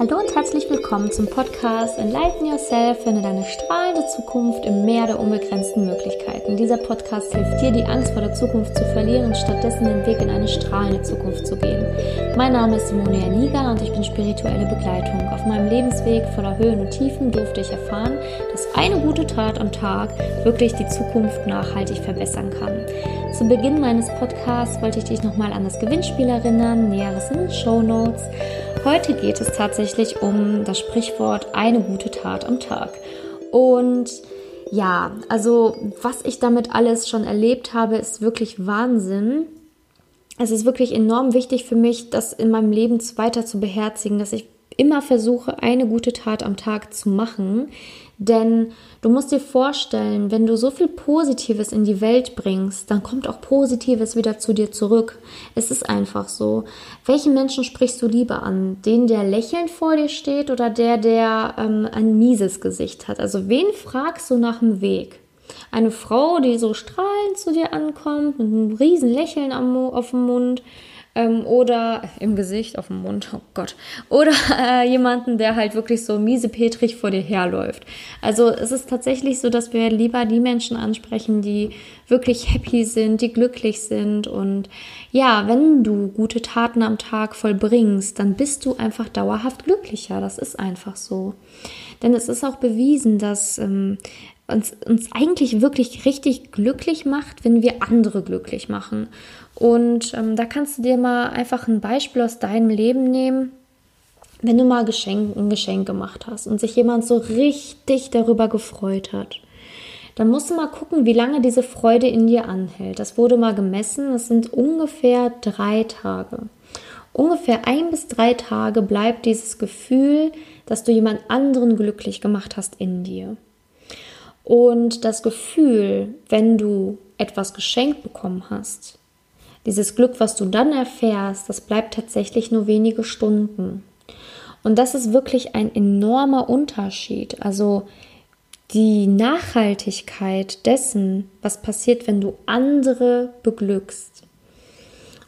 Hallo und herzlich willkommen zum Podcast Enlighten Yourself, finde deine strahlende Zukunft im Meer der unbegrenzten Möglichkeiten. Dieser Podcast hilft dir, die Angst vor der Zukunft zu verlieren und stattdessen den Weg in eine strahlende Zukunft zu gehen. Mein Name ist Simone Liga und ich bin spirituelle Begleitung. Auf meinem Lebensweg voller Höhen und Tiefen durfte ich erfahren, dass eine gute Tat am Tag wirklich die Zukunft nachhaltig verbessern kann. Zu Beginn meines Podcasts wollte ich dich nochmal an das Gewinnspiel erinnern, näheres in den Show Notes. Heute geht es tatsächlich um das Sprichwort eine gute Tat am Tag. Und ja, also was ich damit alles schon erlebt habe, ist wirklich Wahnsinn. Es ist wirklich enorm wichtig für mich, das in meinem Leben weiter zu beherzigen, dass ich immer versuche, eine gute Tat am Tag zu machen. Denn du musst dir vorstellen, wenn du so viel Positives in die Welt bringst, dann kommt auch Positives wieder zu dir zurück. Es ist einfach so. Welchen Menschen sprichst du lieber an? Den, der lächelnd vor dir steht oder der, der ähm, ein mieses Gesicht hat? Also wen fragst du nach dem Weg? Eine Frau, die so strahlend zu dir ankommt, mit einem riesen Lächeln am, auf dem Mund ähm, oder im Gesicht, auf dem Mund, oh Gott. Oder äh, jemanden, der halt wirklich so miesepetrig vor dir herläuft. Also es ist tatsächlich so, dass wir lieber die Menschen ansprechen, die wirklich happy sind, die glücklich sind. Und ja, wenn du gute Taten am Tag vollbringst, dann bist du einfach dauerhaft glücklicher. Das ist einfach so. Denn es ist auch bewiesen, dass ähm, uns, uns eigentlich wirklich richtig glücklich macht, wenn wir andere glücklich machen. Und ähm, da kannst du dir mal einfach ein Beispiel aus deinem Leben nehmen. Wenn du mal Geschenk, ein Geschenk gemacht hast und sich jemand so richtig darüber gefreut hat, dann musst du mal gucken, wie lange diese Freude in dir anhält. Das wurde mal gemessen, das sind ungefähr drei Tage. Ungefähr ein bis drei Tage bleibt dieses Gefühl, dass du jemand anderen glücklich gemacht hast in dir. Und das Gefühl, wenn du etwas geschenkt bekommen hast, dieses Glück, was du dann erfährst, das bleibt tatsächlich nur wenige Stunden. Und das ist wirklich ein enormer Unterschied. Also die Nachhaltigkeit dessen, was passiert, wenn du andere beglückst.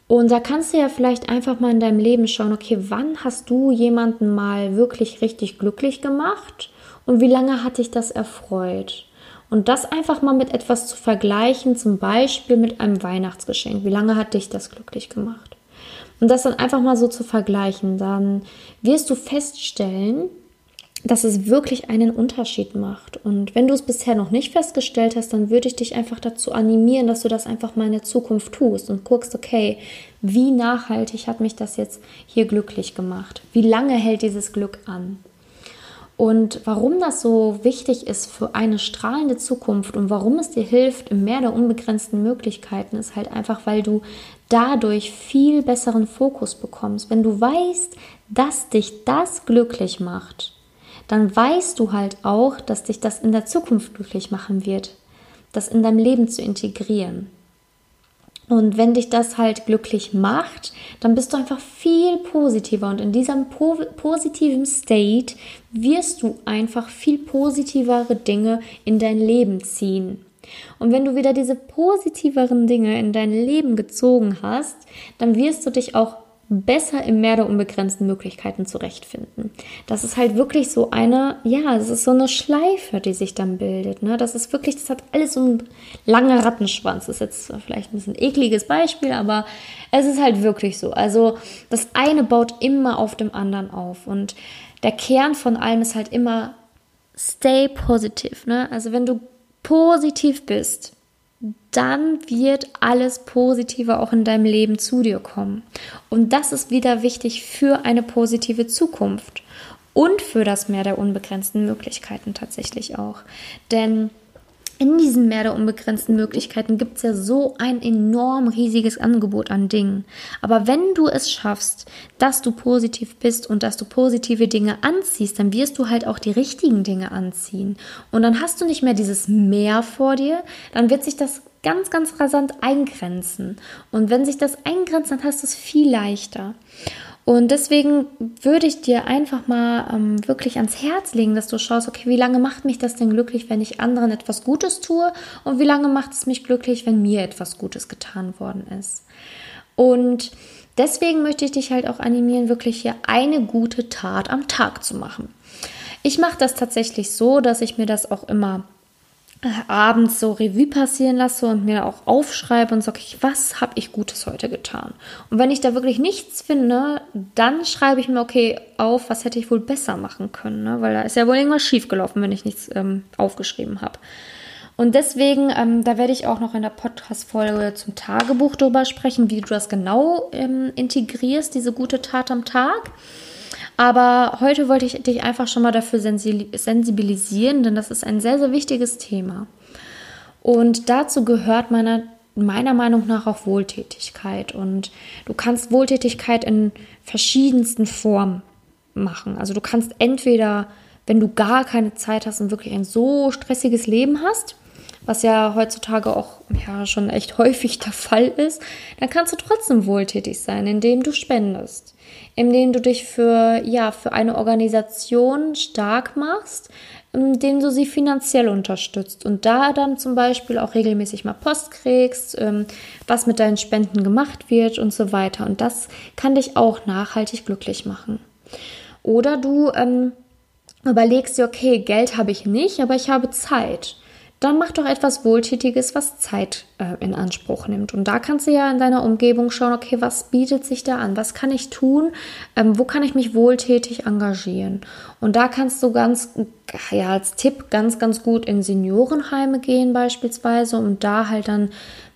Und da kannst du ja vielleicht einfach mal in deinem Leben schauen, okay, wann hast du jemanden mal wirklich richtig glücklich gemacht und wie lange hat dich das erfreut? Und das einfach mal mit etwas zu vergleichen, zum Beispiel mit einem Weihnachtsgeschenk. Wie lange hat dich das glücklich gemacht? Und das dann einfach mal so zu vergleichen, dann wirst du feststellen, dass es wirklich einen Unterschied macht. Und wenn du es bisher noch nicht festgestellt hast, dann würde ich dich einfach dazu animieren, dass du das einfach mal in der Zukunft tust und guckst, okay, wie nachhaltig hat mich das jetzt hier glücklich gemacht? Wie lange hält dieses Glück an? Und warum das so wichtig ist für eine strahlende Zukunft und warum es dir hilft im Meer der unbegrenzten Möglichkeiten, ist halt einfach, weil du dadurch viel besseren Fokus bekommst. Wenn du weißt, dass dich das glücklich macht, dann weißt du halt auch, dass dich das in der Zukunft glücklich machen wird, das in deinem Leben zu integrieren. Und wenn dich das halt glücklich macht, dann bist du einfach viel positiver. Und in diesem po positiven State wirst du einfach viel positivere Dinge in dein Leben ziehen. Und wenn du wieder diese positiveren Dinge in dein Leben gezogen hast, dann wirst du dich auch besser im Meer der unbegrenzten Möglichkeiten zurechtfinden. Das ist halt wirklich so eine, ja, es ist so eine Schleife, die sich dann bildet. Ne? Das ist wirklich, das hat alles so ein langer Rattenschwanz. Das ist jetzt vielleicht ein bisschen ekliges Beispiel, aber es ist halt wirklich so. Also das eine baut immer auf dem anderen auf. Und der Kern von allem ist halt immer stay positive. Ne? Also wenn du positiv bist, dann wird alles Positive auch in deinem Leben zu dir kommen. Und das ist wieder wichtig für eine positive Zukunft und für das Meer der unbegrenzten Möglichkeiten tatsächlich auch. Denn in diesem Meer der unbegrenzten Möglichkeiten gibt es ja so ein enorm riesiges Angebot an Dingen. Aber wenn du es schaffst, dass du positiv bist und dass du positive Dinge anziehst, dann wirst du halt auch die richtigen Dinge anziehen. Und dann hast du nicht mehr dieses Meer vor dir, dann wird sich das ganz, ganz rasant eingrenzen. Und wenn sich das eingrenzt, dann hast du es viel leichter. Und deswegen würde ich dir einfach mal ähm, wirklich ans Herz legen, dass du schaust, okay, wie lange macht mich das denn glücklich, wenn ich anderen etwas Gutes tue und wie lange macht es mich glücklich, wenn mir etwas Gutes getan worden ist. Und Deswegen möchte ich dich halt auch animieren, wirklich hier eine gute Tat am Tag zu machen. Ich mache das tatsächlich so, dass ich mir das auch immer abends so Revue passieren lasse und mir auch aufschreibe und sage, was habe ich Gutes heute getan? Und wenn ich da wirklich nichts finde, dann schreibe ich mir, okay, auf, was hätte ich wohl besser machen können, ne? weil da ist ja wohl irgendwas schiefgelaufen, wenn ich nichts ähm, aufgeschrieben habe. Und deswegen, ähm, da werde ich auch noch in der Podcast-Folge zum Tagebuch drüber sprechen, wie du das genau ähm, integrierst, diese gute Tat am Tag. Aber heute wollte ich dich einfach schon mal dafür sensibilisieren, denn das ist ein sehr, sehr wichtiges Thema. Und dazu gehört meiner, meiner Meinung nach auch Wohltätigkeit. Und du kannst Wohltätigkeit in verschiedensten Formen machen. Also du kannst entweder, wenn du gar keine Zeit hast und wirklich ein so stressiges Leben hast, was ja heutzutage auch ja, schon echt häufig der Fall ist, dann kannst du trotzdem wohltätig sein, indem du spendest, indem du dich für, ja, für eine Organisation stark machst, indem du sie finanziell unterstützt und da dann zum Beispiel auch regelmäßig mal Post kriegst, ähm, was mit deinen Spenden gemacht wird und so weiter. Und das kann dich auch nachhaltig glücklich machen. Oder du ähm, überlegst dir, okay, Geld habe ich nicht, aber ich habe Zeit dann mach doch etwas Wohltätiges, was Zeit äh, in Anspruch nimmt. Und da kannst du ja in deiner Umgebung schauen, okay, was bietet sich da an? Was kann ich tun? Ähm, wo kann ich mich wohltätig engagieren? Und da kannst du ganz, ja, als Tipp ganz, ganz gut in Seniorenheime gehen beispielsweise, um da halt dann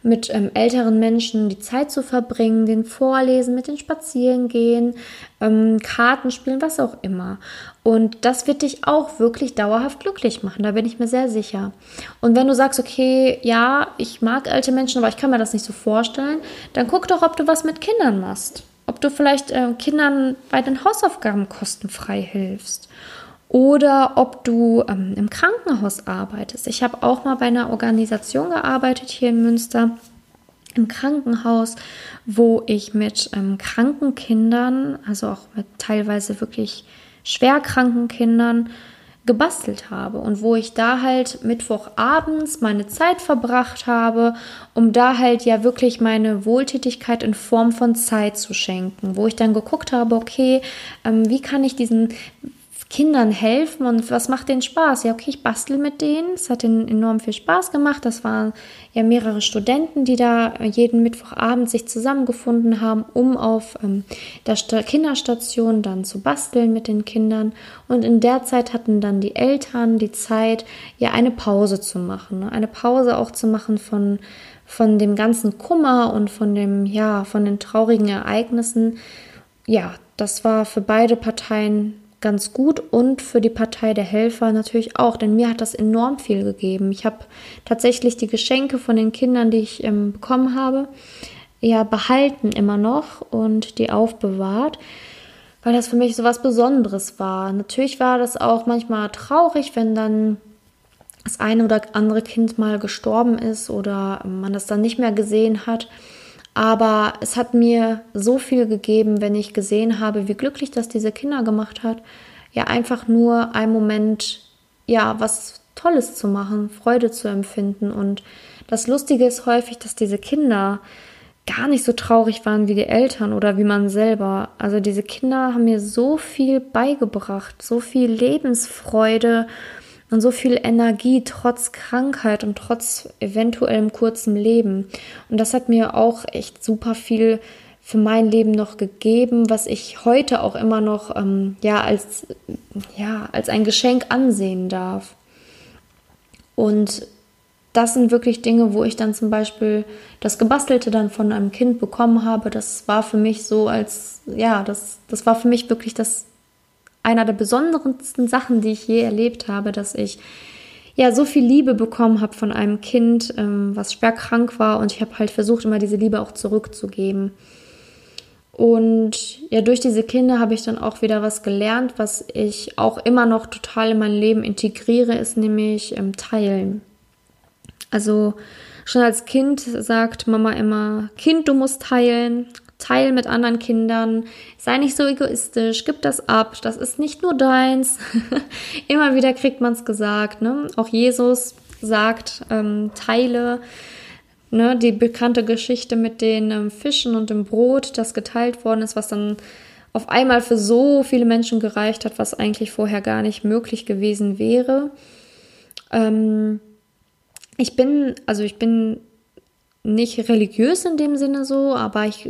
mit ähm, älteren Menschen die Zeit zu verbringen, den Vorlesen, mit den Spazieren gehen, ähm, Karten spielen, was auch immer. Und das wird dich auch wirklich dauerhaft glücklich machen, da bin ich mir sehr sicher. Und wenn du sagst, okay, ja, ich mag alte Menschen, aber ich kann mir das nicht so vorstellen, dann guck doch, ob du was mit Kindern machst. Ob du vielleicht äh, Kindern bei den Hausaufgaben kostenfrei hilfst oder ob du ähm, im Krankenhaus arbeitest. Ich habe auch mal bei einer Organisation gearbeitet hier in Münster im Krankenhaus, wo ich mit ähm, kranken Kindern, also auch mit teilweise wirklich schwerkranken Kindern, gebastelt habe und wo ich da halt Mittwochabends meine Zeit verbracht habe, um da halt ja wirklich meine Wohltätigkeit in Form von Zeit zu schenken, wo ich dann geguckt habe, okay, ähm, wie kann ich diesen Kindern helfen und was macht denen Spaß? Ja, okay, ich bastel mit denen. Es hat ihnen enorm viel Spaß gemacht. Das waren ja mehrere Studenten, die da jeden Mittwochabend sich zusammengefunden haben, um auf ähm, der Kinderstation dann zu basteln mit den Kindern. Und in der Zeit hatten dann die Eltern die Zeit, ja eine Pause zu machen. Ne? Eine Pause auch zu machen von, von dem ganzen Kummer und von dem, ja, von den traurigen Ereignissen. Ja, das war für beide Parteien ganz gut und für die Partei der Helfer natürlich auch, denn mir hat das enorm viel gegeben. Ich habe tatsächlich die Geschenke von den Kindern, die ich ähm, bekommen habe, ja behalten immer noch und die aufbewahrt, weil das für mich so was Besonderes war. Natürlich war das auch manchmal traurig, wenn dann das eine oder andere Kind mal gestorben ist oder man das dann nicht mehr gesehen hat. Aber es hat mir so viel gegeben, wenn ich gesehen habe, wie glücklich das diese Kinder gemacht hat. Ja, einfach nur ein Moment, ja, was Tolles zu machen, Freude zu empfinden. Und das Lustige ist häufig, dass diese Kinder gar nicht so traurig waren wie die Eltern oder wie man selber. Also diese Kinder haben mir so viel beigebracht, so viel Lebensfreude und so viel Energie trotz Krankheit und trotz eventuellem kurzen Leben. Und das hat mir auch echt super viel für mein Leben noch gegeben, was ich heute auch immer noch ähm, ja als ja als ein Geschenk ansehen darf. Und das sind wirklich Dinge, wo ich dann zum Beispiel das Gebastelte dann von einem Kind bekommen habe. Das war für mich so als ja das das war für mich wirklich das einer der besondersten Sachen, die ich je erlebt habe, dass ich ja so viel Liebe bekommen habe von einem Kind, ähm, was schwer krank war und ich habe halt versucht, immer diese Liebe auch zurückzugeben. Und ja, durch diese Kinder habe ich dann auch wieder was gelernt, was ich auch immer noch total in mein Leben integriere, ist nämlich ähm, Teilen. Also schon als Kind sagt Mama immer, Kind, du musst teilen teil mit anderen Kindern, sei nicht so egoistisch, gib das ab, das ist nicht nur deins. Immer wieder kriegt man es gesagt, ne? Auch Jesus sagt, ähm, teile. Ne, die bekannte Geschichte mit den ähm, Fischen und dem Brot, das geteilt worden ist, was dann auf einmal für so viele Menschen gereicht hat, was eigentlich vorher gar nicht möglich gewesen wäre. Ähm, ich bin, also ich bin nicht religiös in dem Sinne so, aber ich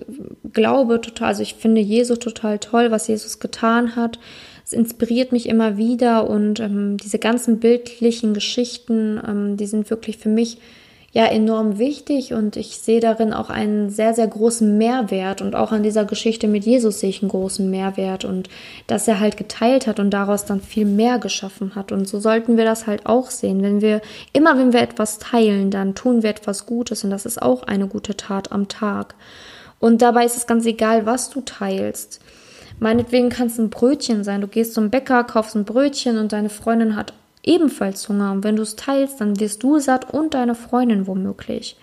glaube total, also ich finde Jesus total toll, was Jesus getan hat. Es inspiriert mich immer wieder und ähm, diese ganzen bildlichen Geschichten, ähm, die sind wirklich für mich ja enorm wichtig und ich sehe darin auch einen sehr, sehr großen Mehrwert und auch an dieser Geschichte mit Jesus sehe ich einen großen Mehrwert und dass er halt geteilt hat und daraus dann viel mehr geschaffen hat und so sollten wir das halt auch sehen. Wenn wir, immer wenn wir etwas teilen, dann tun wir etwas Gutes und das ist auch eine gute Tat am Tag. Und dabei ist es ganz egal, was du teilst. Meinetwegen kann es ein Brötchen sein. Du gehst zum Bäcker, kaufst ein Brötchen und deine Freundin hat ebenfalls Hunger. Und wenn du es teilst, dann wirst du satt und deine Freundin womöglich.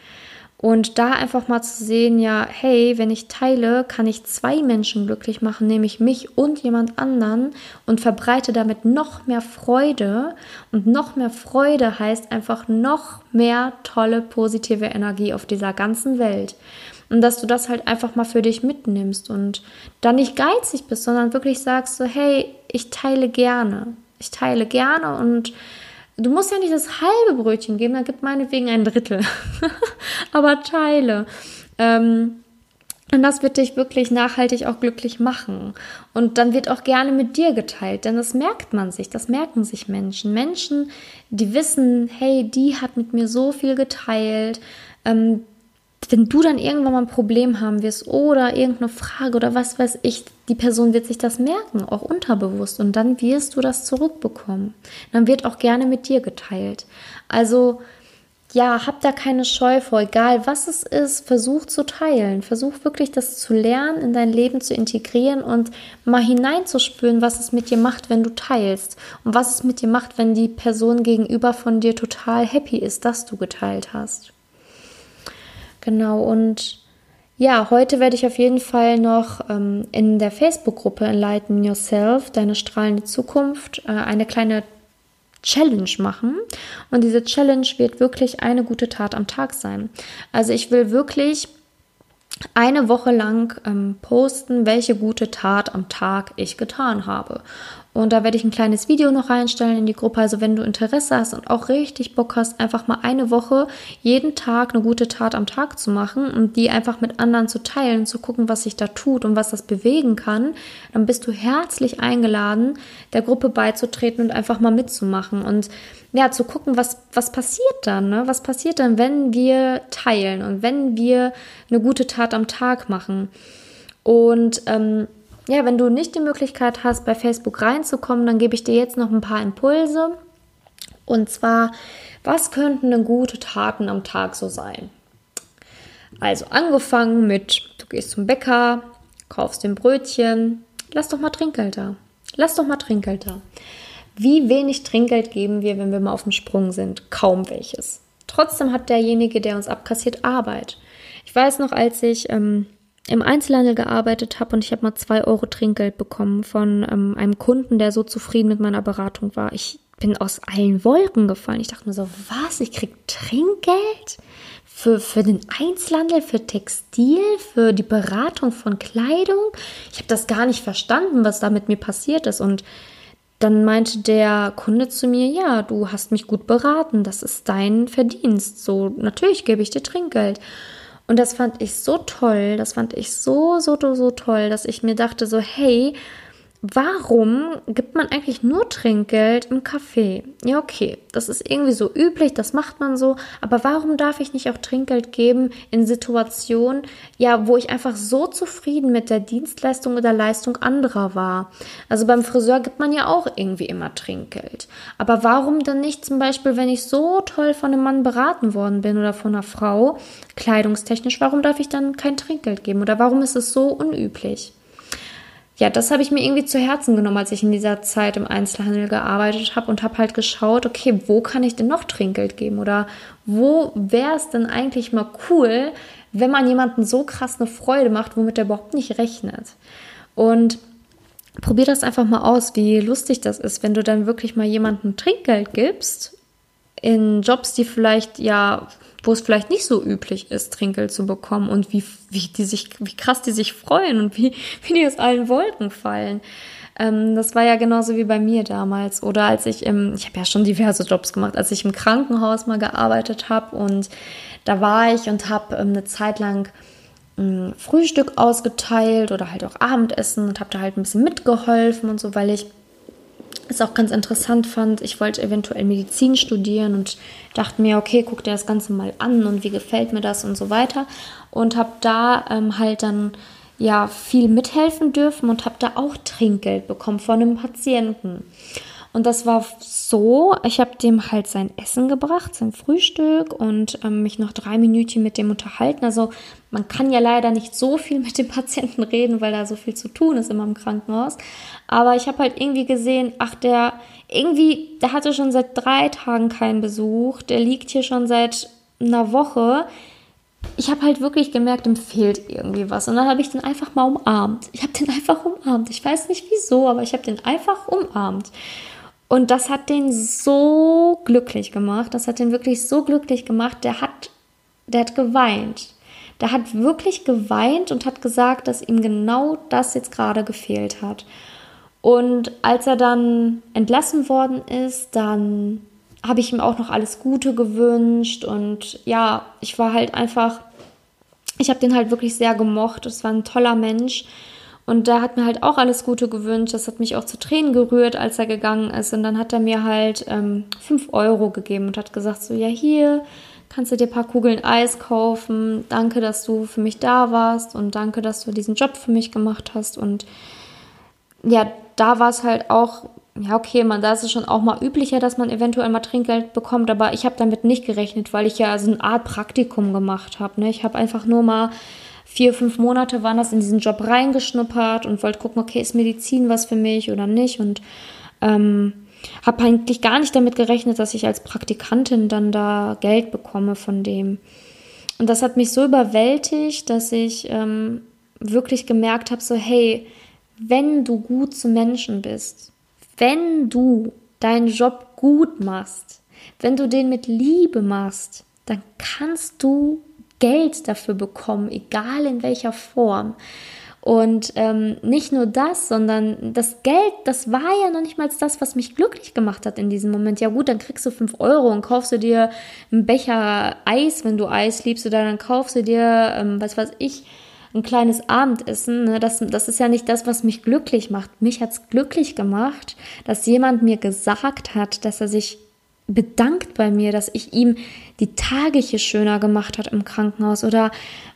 Und da einfach mal zu sehen, ja, hey, wenn ich teile, kann ich zwei Menschen glücklich machen, nämlich mich und jemand anderen und verbreite damit noch mehr Freude. Und noch mehr Freude heißt einfach noch mehr tolle, positive Energie auf dieser ganzen Welt. Und dass du das halt einfach mal für dich mitnimmst und dann nicht geizig bist, sondern wirklich sagst so, hey, ich teile gerne. Ich teile gerne und du musst ja nicht das halbe Brötchen geben, dann gib meinetwegen ein Drittel. Aber teile. Ähm, und das wird dich wirklich nachhaltig auch glücklich machen. Und dann wird auch gerne mit dir geteilt, denn das merkt man sich, das merken sich Menschen. Menschen, die wissen, hey, die hat mit mir so viel geteilt, ähm, wenn du dann irgendwann mal ein Problem haben wirst oder irgendeine Frage oder was weiß ich, die Person wird sich das merken, auch unterbewusst. Und dann wirst du das zurückbekommen. Dann wird auch gerne mit dir geteilt. Also ja, hab da keine Scheu vor, egal was es ist, versuch zu teilen. Versuch wirklich das zu lernen, in dein Leben zu integrieren und mal hineinzuspüren, was es mit dir macht, wenn du teilst. Und was es mit dir macht, wenn die Person gegenüber von dir total happy ist, dass du geteilt hast. Genau, und ja, heute werde ich auf jeden Fall noch ähm, in der Facebook-Gruppe Enlighten Yourself, deine strahlende Zukunft, äh, eine kleine Challenge machen. Und diese Challenge wird wirklich eine gute Tat am Tag sein. Also ich will wirklich eine Woche lang ähm, posten, welche gute Tat am Tag ich getan habe. Und da werde ich ein kleines Video noch reinstellen in die Gruppe. Also wenn du Interesse hast und auch richtig Bock hast, einfach mal eine Woche jeden Tag eine gute Tat am Tag zu machen und die einfach mit anderen zu teilen, zu gucken, was sich da tut und was das bewegen kann, dann bist du herzlich eingeladen, der Gruppe beizutreten und einfach mal mitzumachen und ja, zu gucken, was, was passiert dann, ne? Was passiert dann, wenn wir teilen und wenn wir eine gute Tat am Tag machen. Und ähm, ja, wenn du nicht die Möglichkeit hast, bei Facebook reinzukommen, dann gebe ich dir jetzt noch ein paar Impulse. Und zwar, was könnten denn gute Taten am Tag so sein? Also angefangen mit, du gehst zum Bäcker, kaufst den Brötchen, lass doch mal Trinkgeld da. Lass doch mal Trinkgeld da. Wie wenig Trinkgeld geben wir, wenn wir mal auf dem Sprung sind? Kaum welches. Trotzdem hat derjenige, der uns abkassiert, Arbeit. Ich weiß noch, als ich ähm, im Einzelhandel gearbeitet habe und ich habe mal zwei Euro Trinkgeld bekommen von ähm, einem Kunden, der so zufrieden mit meiner Beratung war. Ich bin aus allen Wolken gefallen. Ich dachte mir so, was? Ich krieg Trinkgeld? Für, für den Einzelhandel, für Textil, für die Beratung von Kleidung? Ich habe das gar nicht verstanden, was da mit mir passiert ist. Und dann meinte der Kunde zu mir, ja, du hast mich gut beraten, das ist dein Verdienst. So, natürlich gebe ich dir Trinkgeld. Und das fand ich so toll, das fand ich so, so, so toll, dass ich mir dachte so, hey, warum gibt man eigentlich nur Trinkgeld im Café? Ja, okay, das ist irgendwie so üblich, das macht man so, aber warum darf ich nicht auch Trinkgeld geben in Situationen, ja, wo ich einfach so zufrieden mit der Dienstleistung oder Leistung anderer war? Also beim Friseur gibt man ja auch irgendwie immer Trinkgeld. Aber warum dann nicht zum Beispiel, wenn ich so toll von einem Mann beraten worden bin oder von einer Frau, kleidungstechnisch, warum darf ich dann kein Trinkgeld geben? Oder warum ist es so unüblich? Ja, das habe ich mir irgendwie zu Herzen genommen, als ich in dieser Zeit im Einzelhandel gearbeitet habe und habe halt geschaut, okay, wo kann ich denn noch Trinkgeld geben oder wo wäre es denn eigentlich mal cool, wenn man jemanden so krass eine Freude macht, womit er überhaupt nicht rechnet. Und probier das einfach mal aus, wie lustig das ist, wenn du dann wirklich mal jemandem Trinkgeld gibst in Jobs, die vielleicht ja wo es vielleicht nicht so üblich ist, Trinkgeld zu bekommen und wie, wie die sich, wie krass die sich freuen und wie, wie die aus allen Wolken fallen. Ähm, das war ja genauso wie bei mir damals. Oder als ich im, ich habe ja schon diverse Jobs gemacht, als ich im Krankenhaus mal gearbeitet habe und da war ich und habe ähm, eine Zeit lang ähm, Frühstück ausgeteilt oder halt auch Abendessen und habe da halt ein bisschen mitgeholfen und so, weil ich es auch ganz interessant fand. Ich wollte eventuell Medizin studieren und dachte mir, okay, guck dir das Ganze mal an und wie gefällt mir das und so weiter. Und habe da ähm, halt dann ja viel mithelfen dürfen und habe da auch Trinkgeld bekommen von einem Patienten. Und das war so, ich habe dem halt sein Essen gebracht, sein Frühstück und ähm, mich noch drei Minütchen mit dem unterhalten. Also man kann ja leider nicht so viel mit dem Patienten reden, weil da so viel zu tun ist immer im Krankenhaus. Aber ich habe halt irgendwie gesehen, ach, der irgendwie, der hatte schon seit drei Tagen keinen Besuch, der liegt hier schon seit einer Woche ich habe halt wirklich gemerkt, ihm fehlt irgendwie was. Und dann habe ich den einfach mal umarmt. Ich habe den einfach umarmt. Ich weiß nicht wieso, aber ich habe den einfach umarmt. Und das hat den so glücklich gemacht. Das hat den wirklich so glücklich gemacht. Der hat, der hat geweint. Der hat wirklich geweint und hat gesagt, dass ihm genau das jetzt gerade gefehlt hat. Und als er dann entlassen worden ist, dann habe ich ihm auch noch alles Gute gewünscht und ja, ich war halt einfach, ich habe den halt wirklich sehr gemocht. Es war ein toller Mensch und da hat mir halt auch alles Gute gewünscht. Das hat mich auch zu Tränen gerührt, als er gegangen ist. Und dann hat er mir halt ähm, 5 Euro gegeben und hat gesagt, so ja hier kannst du dir ein paar Kugeln Eis kaufen. Danke, dass du für mich da warst und danke, dass du diesen Job für mich gemacht hast. Und ja, da war es halt auch ja, okay, man, da ist es schon auch mal üblicher, dass man eventuell mal Trinkgeld bekommt, aber ich habe damit nicht gerechnet, weil ich ja so eine Art Praktikum gemacht habe. Ne? Ich habe einfach nur mal vier, fünf Monate waren das in diesen Job reingeschnuppert und wollte gucken, okay, ist Medizin was für mich oder nicht und ähm, habe eigentlich gar nicht damit gerechnet, dass ich als Praktikantin dann da Geld bekomme von dem. Und das hat mich so überwältigt, dass ich ähm, wirklich gemerkt habe, so hey, wenn du gut zu Menschen bist, wenn du deinen Job gut machst, wenn du den mit Liebe machst, dann kannst du Geld dafür bekommen, egal in welcher Form. Und ähm, nicht nur das, sondern das Geld, das war ja noch nicht mal das, was mich glücklich gemacht hat in diesem Moment. Ja gut, dann kriegst du 5 Euro und kaufst du dir einen Becher Eis, wenn du Eis liebst, oder dann kaufst du dir, ähm, was weiß ich, ein kleines Abendessen, ne, das, das ist ja nicht das, was mich glücklich macht. Mich hat es glücklich gemacht, dass jemand mir gesagt hat, dass er sich bedankt bei mir, dass ich ihm die Tage hier schöner gemacht hat im Krankenhaus oder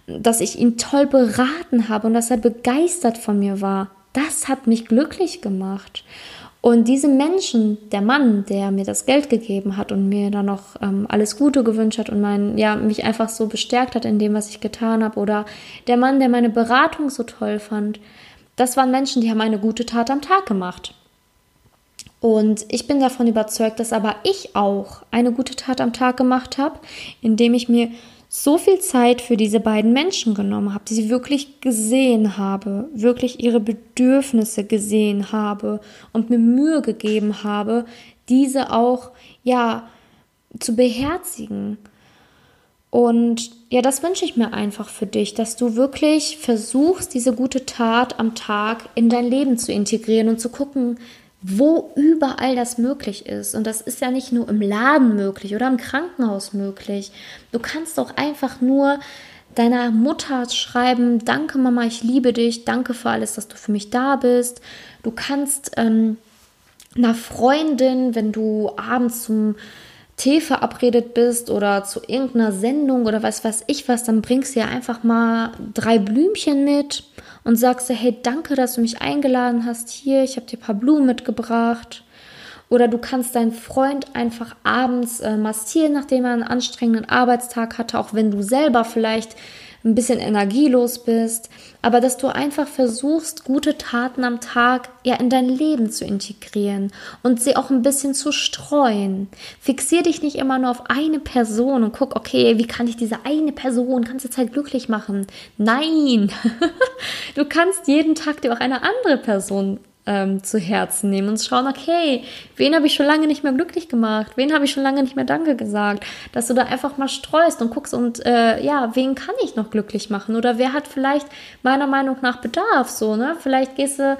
dass ich ihn toll beraten habe und dass er begeistert von mir war. Das hat mich glücklich gemacht. Und diese Menschen, der Mann, der mir das Geld gegeben hat und mir dann noch ähm, alles Gute gewünscht hat und mein, ja, mich einfach so bestärkt hat in dem, was ich getan habe, oder der Mann, der meine Beratung so toll fand, das waren Menschen, die haben eine gute Tat am Tag gemacht. Und ich bin davon überzeugt, dass aber ich auch eine gute Tat am Tag gemacht habe, indem ich mir so viel Zeit für diese beiden Menschen genommen habe, die sie wirklich gesehen habe, wirklich ihre Bedürfnisse gesehen habe und mir Mühe gegeben habe, diese auch ja zu beherzigen. Und ja, das wünsche ich mir einfach für dich, dass du wirklich versuchst, diese gute Tat am Tag in dein Leben zu integrieren und zu gucken, wo überall das möglich ist. Und das ist ja nicht nur im Laden möglich oder im Krankenhaus möglich. Du kannst auch einfach nur deiner Mutter schreiben, danke Mama, ich liebe dich, danke für alles, dass du für mich da bist. Du kannst ähm, einer Freundin, wenn du abends zum Tee verabredet bist oder zu irgendeiner Sendung oder was weiß ich was, dann bringst du ja einfach mal drei Blümchen mit und sagst du, hey, danke, dass du mich eingeladen hast hier, ich habe dir ein paar Blumen mitgebracht. Oder du kannst deinen Freund einfach abends äh, massieren, nachdem er einen anstrengenden Arbeitstag hatte, auch wenn du selber vielleicht ein bisschen energielos bist, aber dass du einfach versuchst, gute Taten am Tag ja in dein Leben zu integrieren und sie auch ein bisschen zu streuen. Fixier dich nicht immer nur auf eine Person und guck, okay, wie kann ich diese eine Person ganze Zeit glücklich machen? Nein, du kannst jeden Tag dir auch eine andere Person ähm, zu Herzen nehmen und schauen, okay, wen habe ich schon lange nicht mehr glücklich gemacht? Wen habe ich schon lange nicht mehr Danke gesagt? Dass du da einfach mal streust und guckst und äh, ja, wen kann ich noch glücklich machen? Oder wer hat vielleicht meiner Meinung nach Bedarf? So, ne? Vielleicht gehst du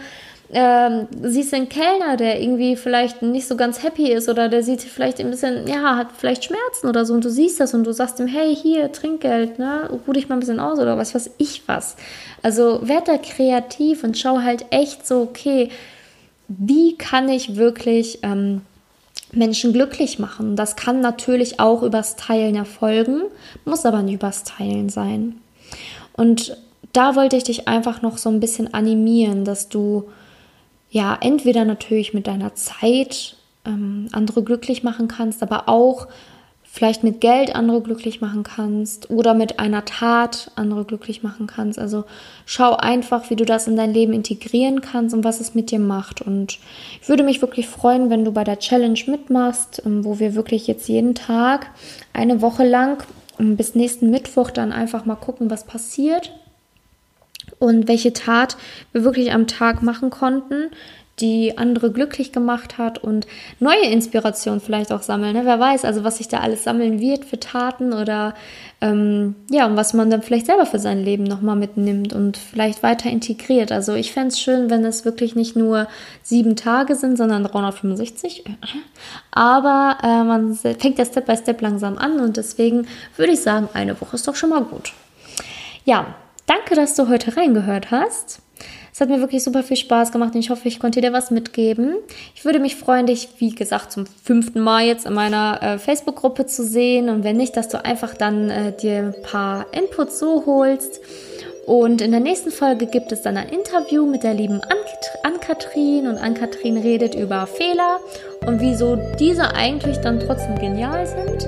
ähm, siehst einen Kellner, der irgendwie vielleicht nicht so ganz happy ist oder der sieht vielleicht ein bisschen, ja, hat vielleicht Schmerzen oder so und du siehst das und du sagst ihm, hey, hier, Trinkgeld, ne, ruh dich mal ein bisschen aus oder was weiß ich was. Also werd da kreativ und schau halt echt so, okay, wie kann ich wirklich ähm, Menschen glücklich machen? Das kann natürlich auch übers Teilen erfolgen, muss aber nicht übers Teilen sein. Und da wollte ich dich einfach noch so ein bisschen animieren, dass du ja, entweder natürlich mit deiner Zeit ähm, andere glücklich machen kannst, aber auch vielleicht mit Geld andere glücklich machen kannst oder mit einer Tat andere glücklich machen kannst. Also schau einfach, wie du das in dein Leben integrieren kannst und was es mit dir macht. Und ich würde mich wirklich freuen, wenn du bei der Challenge mitmachst, ähm, wo wir wirklich jetzt jeden Tag eine Woche lang ähm, bis nächsten Mittwoch dann einfach mal gucken, was passiert und welche Tat wir wirklich am Tag machen konnten, die andere glücklich gemacht hat und neue Inspiration vielleicht auch sammeln. Ne? Wer weiß, also was sich da alles sammeln wird für Taten oder ähm, ja, und was man dann vielleicht selber für sein Leben nochmal mitnimmt und vielleicht weiter integriert. Also ich fände es schön, wenn es wirklich nicht nur sieben Tage sind, sondern 365. Aber äh, man fängt ja Step by Step langsam an und deswegen würde ich sagen, eine Woche ist doch schon mal gut. Ja, Danke, dass du heute reingehört hast. Es hat mir wirklich super viel Spaß gemacht und ich hoffe, ich konnte dir was mitgeben. Ich würde mich freuen, dich, wie gesagt, zum fünften Mal jetzt in meiner äh, Facebook-Gruppe zu sehen und wenn nicht, dass du einfach dann äh, dir ein paar Inputs so holst. Und in der nächsten Folge gibt es dann ein Interview mit der lieben Ann-Kathrin und Ann-Kathrin redet über Fehler und wieso diese eigentlich dann trotzdem genial sind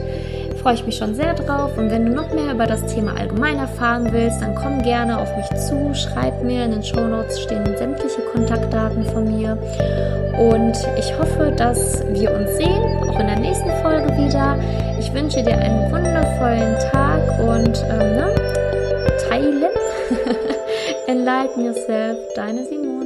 freue ich mich schon sehr drauf. Und wenn du noch mehr über das Thema allgemein erfahren willst, dann komm gerne auf mich zu, schreib mir. In den Show Notes stehen sämtliche Kontaktdaten von mir. Und ich hoffe, dass wir uns sehen, auch in der nächsten Folge wieder. Ich wünsche dir einen wundervollen Tag und ähm, ne, teilen. Enlighten yourself, deine Simone.